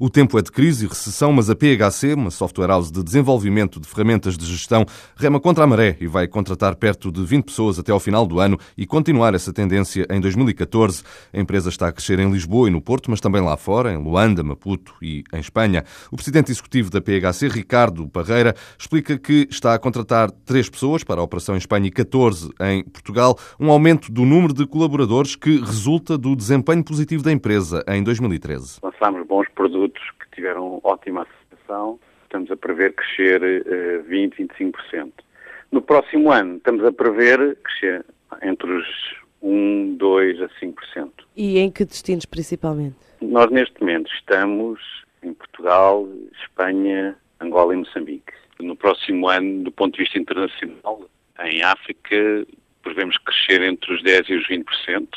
O tempo é de crise e recessão, mas a PHC, uma software house de desenvolvimento de ferramentas de gestão, rema contra a maré e vai contratar perto de 20 pessoas até ao final do ano e continuar essa tendência em 2014. A empresa está a crescer em Lisboa e no Porto, mas também lá fora, em Luanda, Maputo e em Espanha. O presidente executivo da PHC, Ricardo Parreira, explica que está a contratar três pessoas para a operação em Espanha e 14 em Portugal, um aumento do número de colaboradores que resulta do desempenho positivo da empresa em 2013. Lançámos bons produtos produtos que tiveram ótima aceitação, estamos a prever crescer uh, 20, 25%. No próximo ano, estamos a prever crescer entre os 1, 2 a 5%. E em que destinos principalmente? Nós, neste momento, estamos em Portugal, Espanha, Angola e Moçambique. No próximo ano, do ponto de vista internacional, em África, prevemos crescer entre os 10% e os 20%.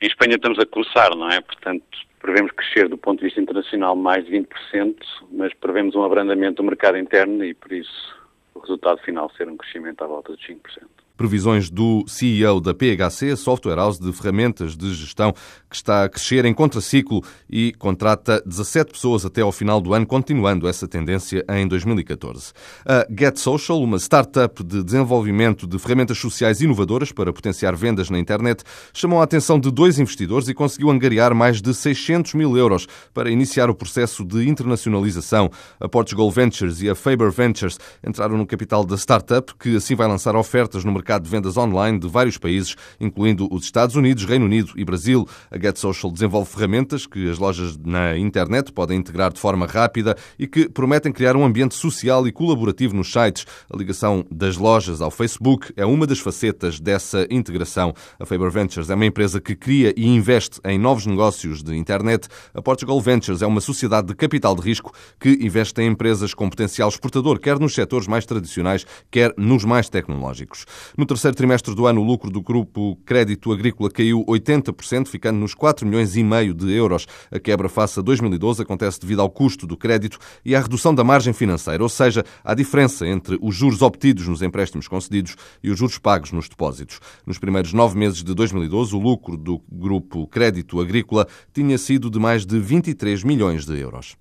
Em Espanha estamos a começar, não é? Portanto, prevemos crescer do ponto de vista internacional mais de 20%, mas prevemos um abrandamento do mercado interno e, por isso, o resultado final ser um crescimento à volta de 5%. Previsões do CEO da PHC, Software House de Ferramentas de Gestão, que está a crescer em contraciclo e contrata 17 pessoas até ao final do ano, continuando essa tendência em 2014. A Get Social, uma startup de desenvolvimento de ferramentas sociais inovadoras para potenciar vendas na internet, chamou a atenção de dois investidores e conseguiu angariar mais de 600 mil euros para iniciar o processo de internacionalização. A Portugal Ventures e a Faber Ventures entraram no capital da startup, que assim vai lançar ofertas no mercado mercado de vendas online de vários países, incluindo os Estados Unidos, Reino Unido e Brasil. A Get Social desenvolve ferramentas que as lojas na internet podem integrar de forma rápida e que prometem criar um ambiente social e colaborativo nos sites. A ligação das lojas ao Facebook é uma das facetas dessa integração. A Faber Ventures é uma empresa que cria e investe em novos negócios de internet. A Portugal Ventures é uma sociedade de capital de risco que investe em empresas com potencial exportador, quer nos setores mais tradicionais, quer nos mais tecnológicos. No terceiro trimestre do ano, o lucro do grupo Crédito Agrícola caiu 80%, ficando nos 4 milhões e meio de euros. A quebra face a 2012 acontece devido ao custo do crédito e à redução da margem financeira, ou seja, à diferença entre os juros obtidos nos empréstimos concedidos e os juros pagos nos depósitos. Nos primeiros nove meses de 2012, o lucro do grupo Crédito Agrícola tinha sido de mais de 23 milhões de euros.